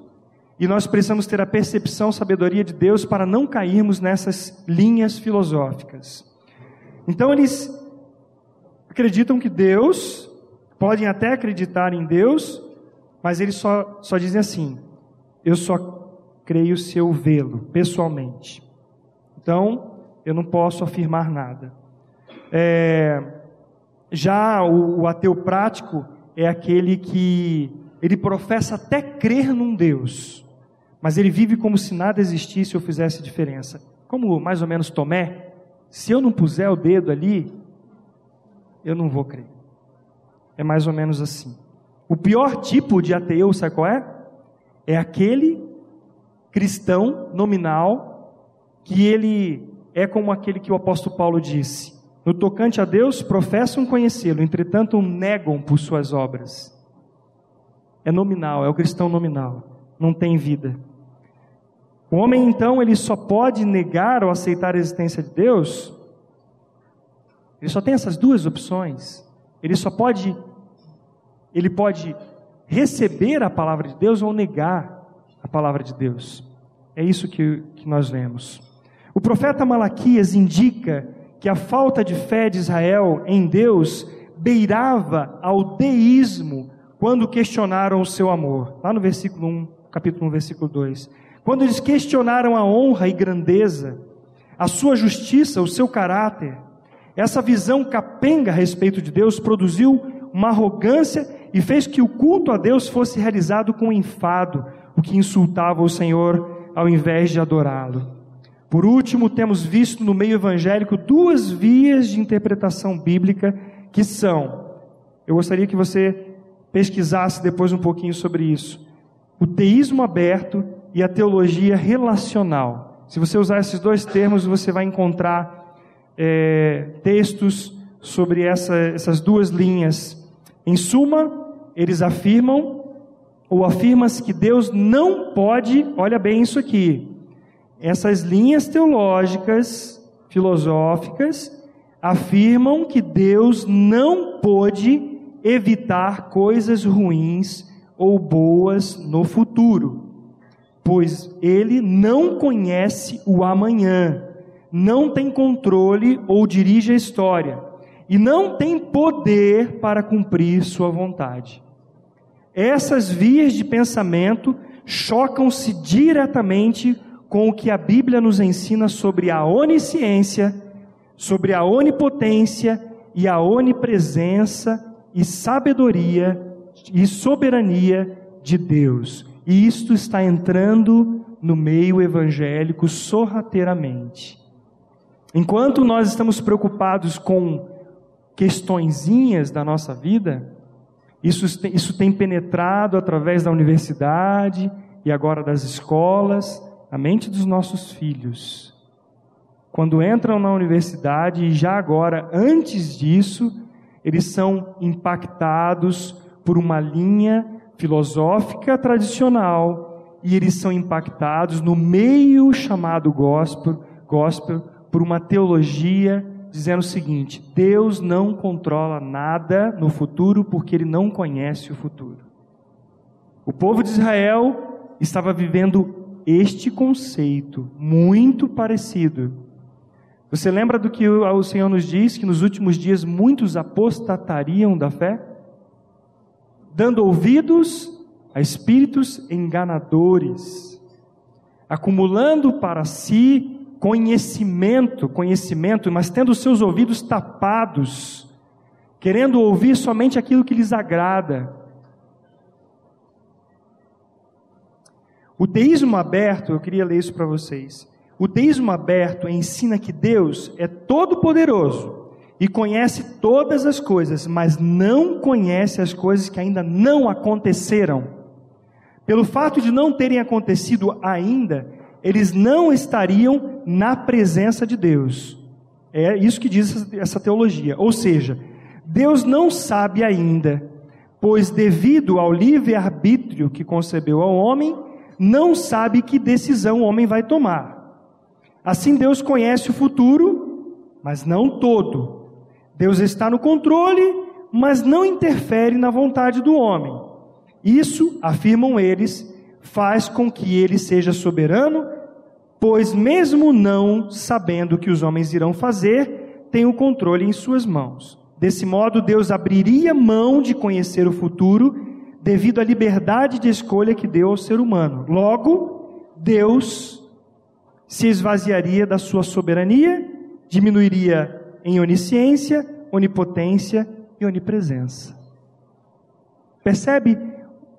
e nós precisamos ter a percepção, sabedoria de Deus para não cairmos nessas linhas filosóficas. Então eles acreditam que Deus, podem até acreditar em Deus, mas eles só, só dizem assim: eu só creio se eu vê-lo pessoalmente. Então, eu não posso afirmar nada. É, já o, o ateu prático é aquele que ele professa até crer num Deus, mas ele vive como se nada existisse ou fizesse diferença. Como mais ou menos Tomé, se eu não puser o dedo ali, eu não vou crer. É mais ou menos assim. O pior tipo de ateu, sabe qual é? É aquele cristão nominal que ele é como aquele que o apóstolo Paulo disse: No tocante a Deus, professam conhecê-lo, entretanto negam por suas obras. É nominal, é o cristão nominal, não tem vida. O homem então ele só pode negar ou aceitar a existência de Deus. Ele só tem essas duas opções. Ele só pode ele pode receber a palavra de Deus ou negar a palavra de Deus. É isso que, que nós vemos. O profeta Malaquias indica que a falta de fé de Israel em Deus beirava ao deísmo quando questionaram o seu amor. Lá no versículo 1, capítulo 1, versículo 2. Quando eles questionaram a honra e grandeza, a sua justiça, o seu caráter, essa visão capenga a respeito de Deus produziu uma arrogância e fez que o culto a Deus fosse realizado com enfado, o que insultava o Senhor ao invés de adorá-lo. Por último, temos visto no meio evangélico duas vias de interpretação bíblica que são, eu gostaria que você pesquisasse depois um pouquinho sobre isso, o teísmo aberto e a teologia relacional. Se você usar esses dois termos, você vai encontrar é, textos sobre essa, essas duas linhas. Em suma, eles afirmam ou afirmas que Deus não pode, olha bem isso aqui, essas linhas teológicas, filosóficas, afirmam que Deus não pode evitar coisas ruins ou boas no futuro, pois ele não conhece o amanhã, não tem controle ou dirige a história e não tem poder para cumprir sua vontade. Essas vias de pensamento chocam-se diretamente com o que a Bíblia nos ensina sobre a onisciência, sobre a onipotência e a onipresença e sabedoria e soberania de Deus. E isto está entrando no meio evangélico sorrateiramente. Enquanto nós estamos preocupados com questõezinhas da nossa vida, isso, isso tem penetrado através da universidade e agora das escolas, a mente dos nossos filhos. Quando entram na universidade e já agora, antes disso, eles são impactados por uma linha filosófica tradicional e eles são impactados no meio chamado gospel, gospel por uma teologia dizendo o seguinte: Deus não controla nada no futuro porque ele não conhece o futuro. O povo de Israel estava vivendo este conceito muito parecido. Você lembra do que o Senhor nos diz que nos últimos dias muitos apostatariam da fé? Dando ouvidos a espíritos enganadores, acumulando para si conhecimento, conhecimento, mas tendo seus ouvidos tapados, querendo ouvir somente aquilo que lhes agrada. O teísmo aberto, eu queria ler isso para vocês. O teísmo aberto ensina que Deus é todo-poderoso e conhece todas as coisas, mas não conhece as coisas que ainda não aconteceram. Pelo fato de não terem acontecido ainda, eles não estariam na presença de Deus. É isso que diz essa teologia. Ou seja, Deus não sabe ainda, pois devido ao livre-arbítrio que concebeu ao homem, não sabe que decisão o homem vai tomar. Assim, Deus conhece o futuro, mas não todo. Deus está no controle, mas não interfere na vontade do homem. Isso, afirmam eles, faz com que ele seja soberano, pois, mesmo não sabendo o que os homens irão fazer, tem o controle em suas mãos. Desse modo, Deus abriria mão de conhecer o futuro, devido à liberdade de escolha que deu ao ser humano. Logo, Deus se esvaziaria da sua soberania, diminuiria em onisciência, onipotência e onipresença. Percebe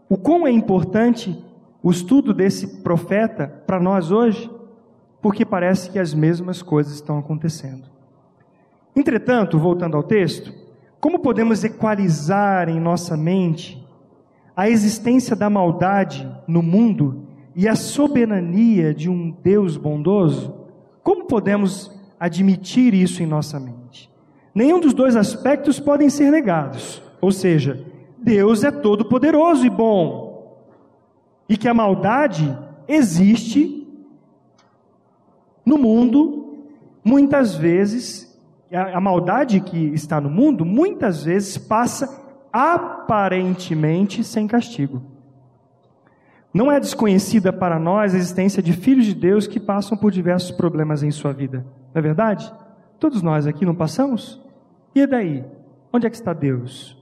o quão é importante o estudo desse profeta para nós hoje, porque parece que as mesmas coisas estão acontecendo. Entretanto, voltando ao texto, como podemos equalizar em nossa mente a existência da maldade no mundo e a soberania de um Deus bondoso? Como podemos admitir isso em nossa mente? Nenhum dos dois aspectos podem ser negados. Ou seja, Deus é todo poderoso e bom, e que a maldade existe no mundo, muitas vezes, a, maldade que está no mundo, muitas vezes passa aparentemente sem castigo. Não é desconhecida para nós a existência de filhos de Deus que passam por diversos problemas em sua vida, não é verdade? Todos nós aqui não passamos? E daí? Onde é que está Deus?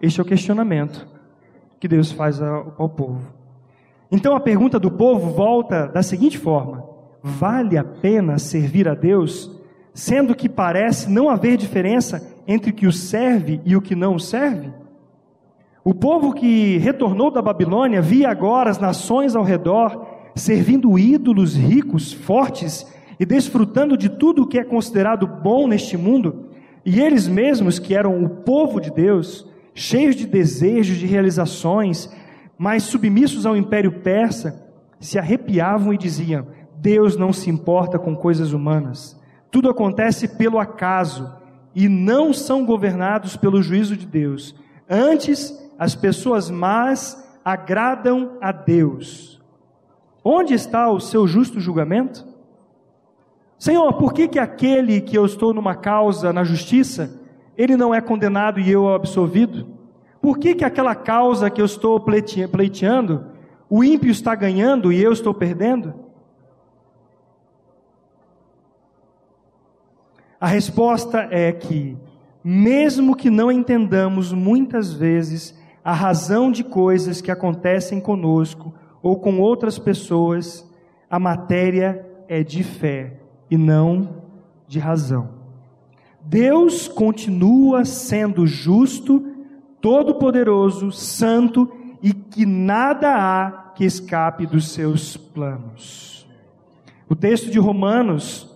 Este é o questionamento que Deus faz ao, ao povo. Então a pergunta do povo volta da seguinte forma: vale a pena servir a Deus, sendo que parece não haver diferença entre o que o serve e o que não o serve? O povo que retornou da Babilônia via agora as nações ao redor servindo ídolos ricos, fortes e desfrutando de tudo o que é considerado bom neste mundo, e eles mesmos, que eram o povo de Deus, cheios de desejos, de realizações, mas submissos ao império persa, se arrepiavam e diziam: Deus não se importa com coisas humanas. Tudo acontece pelo acaso e não são governados pelo juízo de Deus. Antes, as pessoas más agradam a Deus. Onde está o seu justo julgamento? Senhor, por que, que aquele que eu estou numa causa na justiça, ele não é condenado e eu absolvido? Por que, que aquela causa que eu estou pleiteando, o ímpio está ganhando e eu estou perdendo? A resposta é que, mesmo que não entendamos muitas vezes a razão de coisas que acontecem conosco ou com outras pessoas, a matéria é de fé e não de razão. Deus continua sendo justo, todo-poderoso, santo e que nada há que escape dos seus planos. O texto de Romanos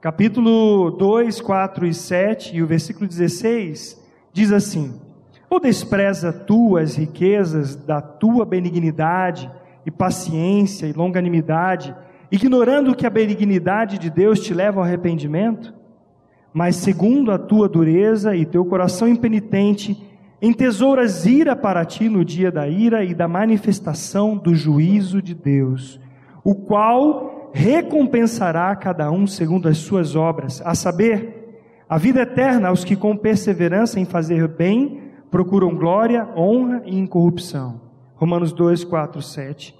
capítulo 2, 4 e 7 e o versículo 16 diz assim: Ou despreza tu as riquezas da tua benignidade e paciência e longanimidade, ignorando que a benignidade de Deus te leva ao arrependimento? Mas segundo a tua dureza e teu coração impenitente, entesouras ira para ti no dia da ira e da manifestação do juízo de Deus, o qual recompensará cada um segundo as suas obras, a saber, a vida eterna aos que com perseverança em fazer bem procuram glória, honra e incorrupção. Romanos 2, 4, 7.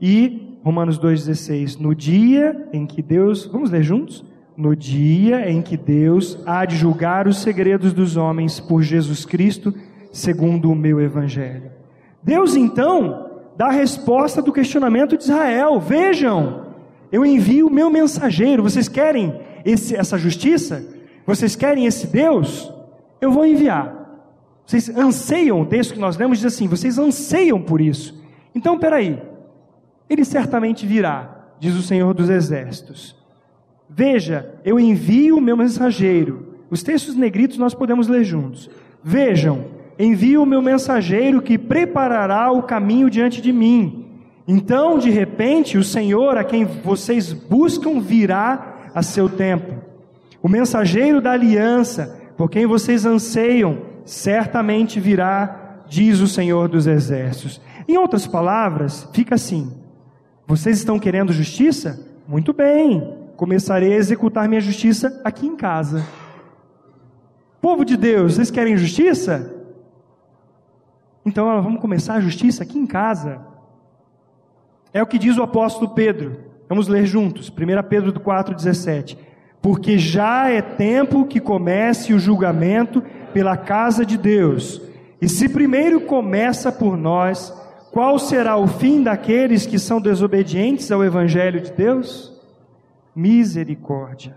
E Romanos 2,16. No dia em que Deus, vamos ler juntos? No dia em que Deus há de julgar os segredos dos homens por Jesus Cristo, segundo o meu evangelho. Deus então dá a resposta do questionamento de Israel. Vejam, eu envio o meu mensageiro. Vocês querem esse, essa justiça? Vocês querem esse Deus? Eu vou enviar. Vocês anseiam, o texto que nós lemos diz assim: vocês anseiam por isso. Então, peraí, ele certamente virá, diz o Senhor dos Exércitos. Veja, eu envio o meu mensageiro. Os textos negritos nós podemos ler juntos. Vejam, envio o meu mensageiro que preparará o caminho diante de mim. Então, de repente, o Senhor a quem vocês buscam virá a seu tempo. O mensageiro da aliança, por quem vocês anseiam, certamente virá, diz o Senhor dos Exércitos. Em outras palavras, fica assim: vocês estão querendo justiça? Muito bem, começarei a executar minha justiça aqui em casa. Povo de Deus, vocês querem justiça? Então vamos começar a justiça aqui em casa. É o que diz o apóstolo Pedro. Vamos ler juntos. 1 Pedro 4,17. Porque já é tempo que comece o julgamento pela casa de Deus. E se primeiro começa por nós, qual será o fim daqueles que são desobedientes ao Evangelho de Deus? Misericórdia.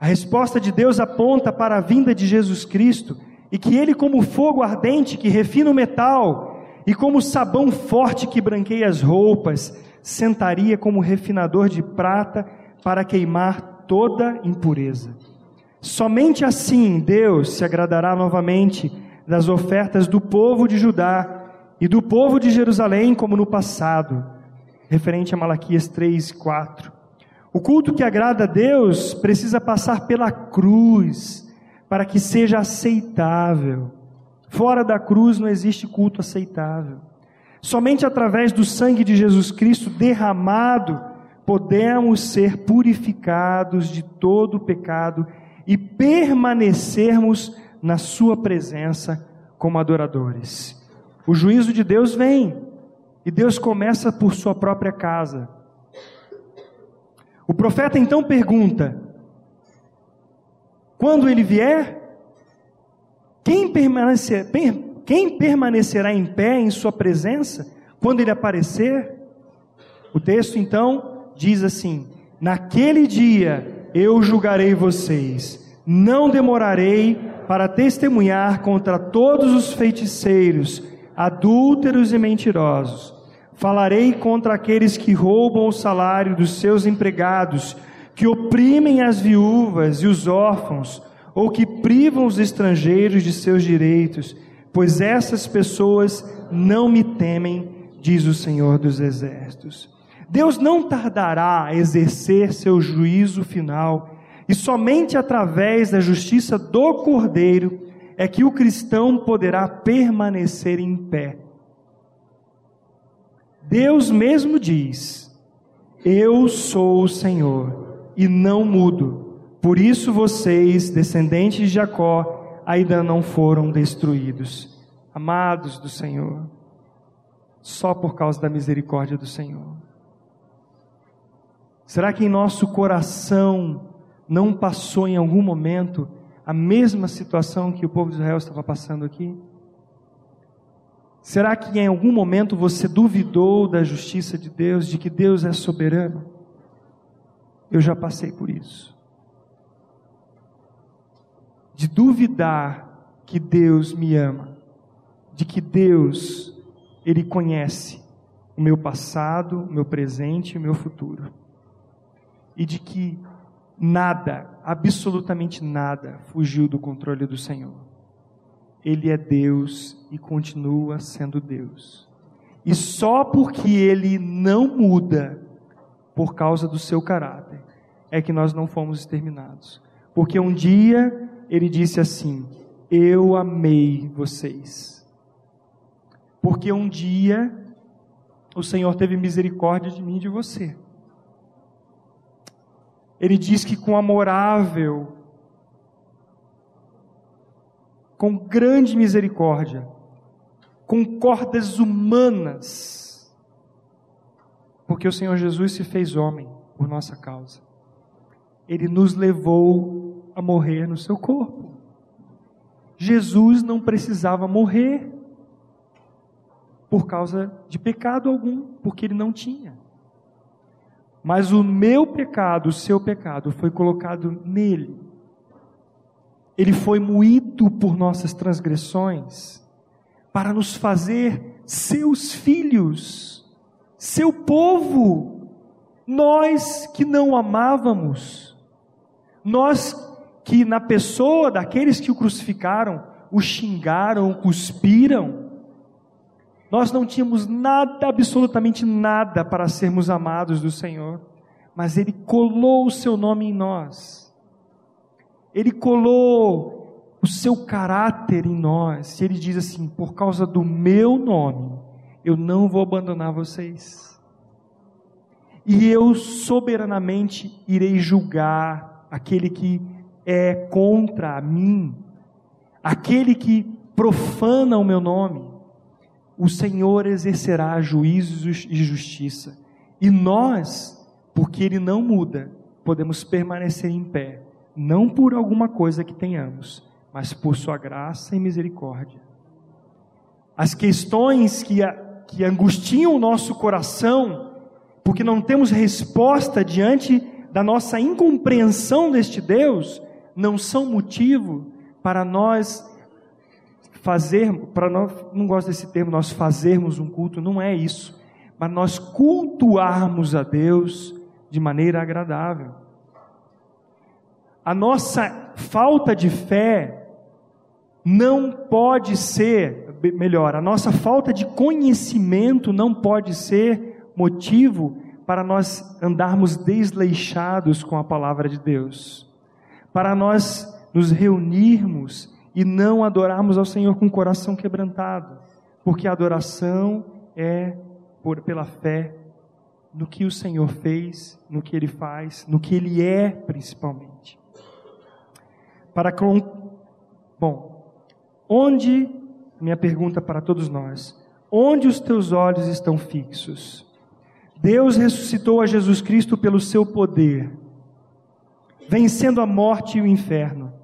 A resposta de Deus aponta para a vinda de Jesus Cristo e que Ele, como fogo ardente que refina o metal, e como sabão forte que branqueia as roupas, sentaria como refinador de prata para queimar toda impureza. Somente assim Deus se agradará novamente das ofertas do povo de Judá e do povo de Jerusalém, como no passado, referente a Malaquias 3, 4. O culto que agrada a Deus precisa passar pela cruz para que seja aceitável. Fora da cruz não existe culto aceitável. Somente através do sangue de Jesus Cristo derramado podemos ser purificados de todo o pecado e permanecermos na Sua presença como adoradores. O juízo de Deus vem e Deus começa por Sua própria casa. O profeta então pergunta: quando ele vier, quem, quem permanecerá em pé em Sua presença quando Ele aparecer? O texto então diz assim: Naquele dia eu julgarei vocês, não demorarei para testemunhar contra todos os feiticeiros, adúlteros e mentirosos. Falarei contra aqueles que roubam o salário dos seus empregados, que oprimem as viúvas e os órfãos, ou que privam os estrangeiros de seus direitos, pois essas pessoas não me temem, diz o Senhor dos Exércitos. Deus não tardará a exercer seu juízo final, e somente através da justiça do Cordeiro é que o cristão poderá permanecer em pé. Deus mesmo diz: Eu sou o Senhor e não mudo. Por isso vocês, descendentes de Jacó, ainda não foram destruídos. Amados do Senhor, só por causa da misericórdia do Senhor. Será que em nosso coração não passou em algum momento a mesma situação que o povo de Israel estava passando aqui? Será que em algum momento você duvidou da justiça de Deus, de que Deus é soberano? Eu já passei por isso. De duvidar que Deus me ama, de que Deus, Ele conhece o meu passado, o meu presente e o meu futuro, e de que nada, absolutamente nada, fugiu do controle do Senhor. Ele é Deus e continua sendo Deus. E só porque ele não muda por causa do seu caráter é que nós não fomos exterminados. Porque um dia ele disse assim: Eu amei vocês. Porque um dia o Senhor teve misericórdia de mim e de você. Ele diz que com amorável, com grande misericórdia, com cordas humanas, porque o Senhor Jesus se fez homem por nossa causa. Ele nos levou a morrer no seu corpo. Jesus não precisava morrer por causa de pecado algum, porque ele não tinha. Mas o meu pecado, o seu pecado, foi colocado nele. Ele foi moído por nossas transgressões, para nos fazer seus filhos, seu povo. Nós que não amávamos, nós que na pessoa daqueles que o crucificaram, o xingaram, o cuspiram, nós não tínhamos nada, absolutamente nada, para sermos amados do Senhor, mas Ele colou o Seu nome em nós, Ele colou o Seu caráter em nós, e Ele diz assim: por causa do meu nome, eu não vou abandonar vocês, e eu soberanamente irei julgar aquele que é contra mim, aquele que profana o meu nome o Senhor exercerá juízos e justiça. E nós, porque Ele não muda, podemos permanecer em pé, não por alguma coisa que tenhamos, mas por Sua graça e misericórdia. As questões que, que angustiam o nosso coração, porque não temos resposta diante da nossa incompreensão deste Deus, não são motivo para nós fazer, para nós, não gosto desse termo, nós fazermos um culto, não é isso, mas nós cultuarmos a Deus de maneira agradável. A nossa falta de fé não pode ser, melhor, a nossa falta de conhecimento não pode ser motivo para nós andarmos desleixados com a palavra de Deus, para nós nos reunirmos e não adorarmos ao Senhor com o coração quebrantado, porque a adoração é por, pela fé no que o Senhor fez, no que Ele faz, no que Ele é principalmente. Para bom, onde minha pergunta para todos nós, onde os teus olhos estão fixos? Deus ressuscitou a Jesus Cristo pelo seu poder, vencendo a morte e o inferno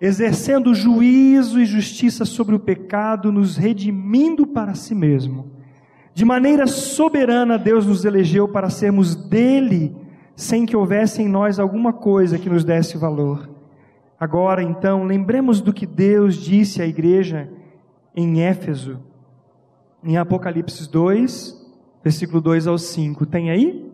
exercendo juízo e justiça sobre o pecado, nos redimindo para si mesmo. De maneira soberana, Deus nos elegeu para sermos dele, sem que houvesse em nós alguma coisa que nos desse valor. Agora, então, lembremos do que Deus disse à igreja em Éfeso, em Apocalipse 2, versículo 2 ao 5. Tem aí?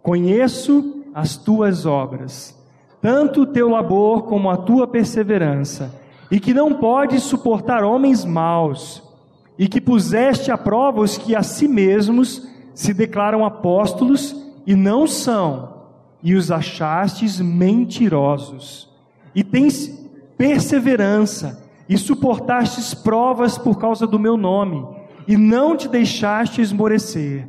Conheço as tuas obras, tanto o teu labor como a tua perseverança, e que não podes suportar homens maus, e que puseste à prova os que a si mesmos se declaram apóstolos e não são, e os achastes mentirosos, e tens perseverança, e suportastes provas por causa do meu nome, e não te deixaste esmorecer.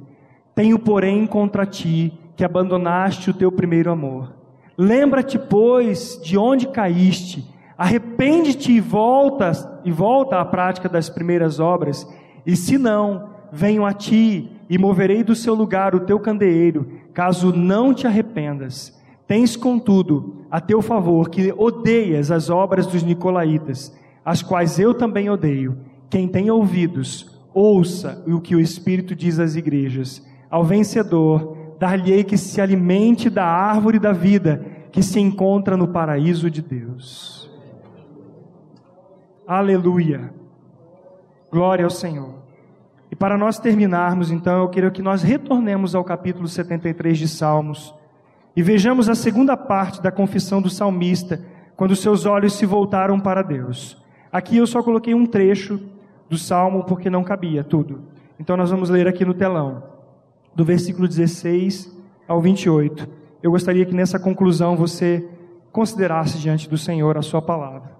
Tenho, porém, contra ti que abandonaste o teu primeiro amor. Lembra-te, pois, de onde caíste, arrepende-te e volta, e volta à prática das primeiras obras, e se não, venho a ti e moverei do seu lugar o teu candeeiro, caso não te arrependas. Tens, contudo, a teu favor que odeias as obras dos nicolaítas, as quais eu também odeio. Quem tem ouvidos, ouça o que o Espírito diz às igrejas. Ao vencedor, dar-lhe-ei que se alimente da árvore da vida que se encontra no paraíso de Deus. Aleluia. Glória ao Senhor. E para nós terminarmos, então, eu quero que nós retornemos ao capítulo 73 de Salmos e vejamos a segunda parte da confissão do salmista, quando seus olhos se voltaram para Deus. Aqui eu só coloquei um trecho do salmo porque não cabia tudo. Então nós vamos ler aqui no telão, do versículo 16 ao 28. Eu gostaria que nessa conclusão você considerasse diante do Senhor a sua palavra.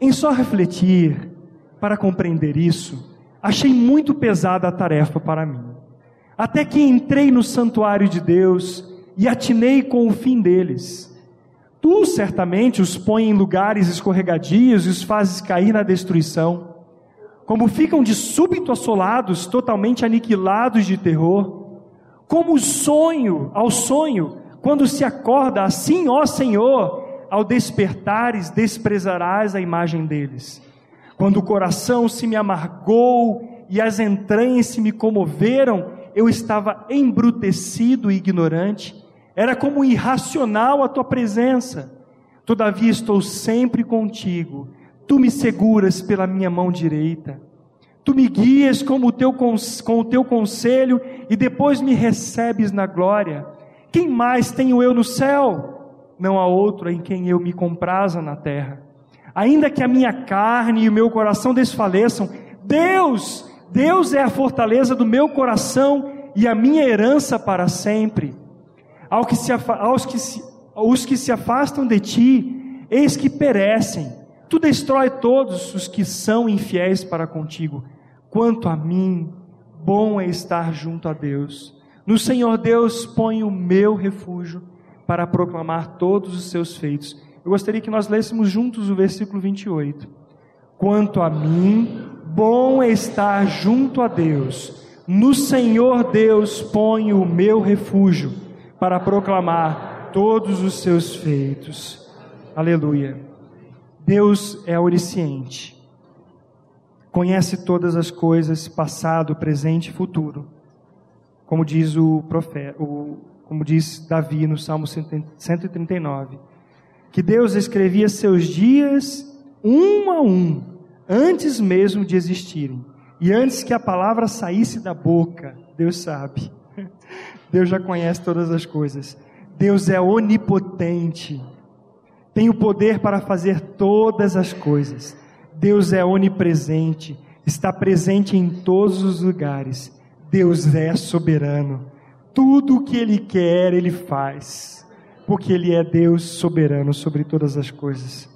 Em só refletir para compreender isso, achei muito pesada a tarefa para mim. Até que entrei no santuário de Deus e atinei com o fim deles. Tu certamente os põe em lugares escorregadios e os fazes cair na destruição como ficam de súbito assolados, totalmente aniquilados de terror, como o sonho, ao sonho, quando se acorda, assim, ó Senhor, ao despertares, desprezarás a imagem deles. Quando o coração se me amargou e as entranhas se me comoveram, eu estava embrutecido e ignorante, era como irracional a tua presença. Todavia estou sempre contigo Tu me seguras pela minha mão direita. Tu me guias com o teu, com o teu conselho e depois me recebes na glória. Quem mais tenho eu no céu? Não há outro em quem eu me compraza na terra. Ainda que a minha carne e o meu coração desfaleçam, Deus, Deus é a fortaleza do meu coração e a minha herança para sempre. Aos que se, aos que se, os que se afastam de ti, eis que perecem Tu destrói todos os que são infiéis para contigo. Quanto a mim, bom é estar junto a Deus. No Senhor Deus ponho o meu refúgio para proclamar todos os seus feitos. Eu gostaria que nós lêssemos juntos o versículo 28. Quanto a mim, bom é estar junto a Deus. No Senhor Deus ponho o meu refúgio para proclamar todos os seus feitos. Aleluia. Deus é onisciente, conhece todas as coisas, passado, presente e futuro. Como diz o profeta, o, como diz Davi no Salmo 139, que Deus escrevia seus dias um a um, antes mesmo de existirem. E antes que a palavra saísse da boca, Deus sabe. Deus já conhece todas as coisas. Deus é onipotente tem o poder para fazer todas as coisas. Deus é onipresente, está presente em todos os lugares. Deus é soberano. Tudo o que Ele quer, Ele faz, porque Ele é Deus soberano sobre todas as coisas.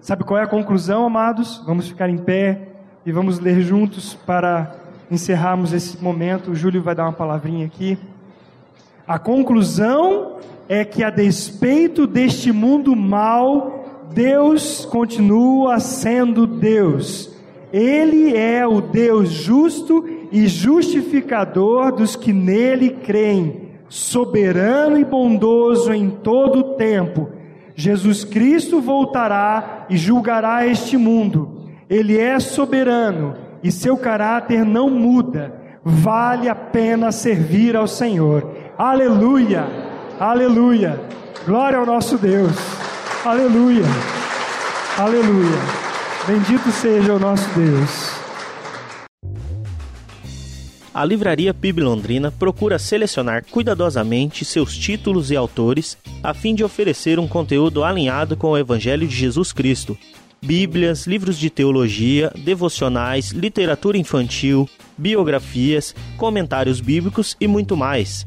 Sabe qual é a conclusão, amados? Vamos ficar em pé e vamos ler juntos para encerrarmos esse momento. O Júlio vai dar uma palavrinha aqui. A conclusão é que, a despeito deste mundo mal, Deus continua sendo Deus. Ele é o Deus justo e justificador dos que nele creem, soberano e bondoso em todo o tempo. Jesus Cristo voltará e julgará este mundo. Ele é soberano e seu caráter não muda. Vale a pena servir ao Senhor. Aleluia! Aleluia. Glória ao nosso Deus. Aleluia. Aleluia. Bendito seja o nosso Deus.
a Livraria PIB Londrina procura selecionar cuidadosamente seus títulos e autores a fim de oferecer um conteúdo alinhado com o Evangelho de Jesus Cristo. Bíblias, livros de teologia, devocionais, literatura infantil, biografias, comentários bíblicos e muito mais.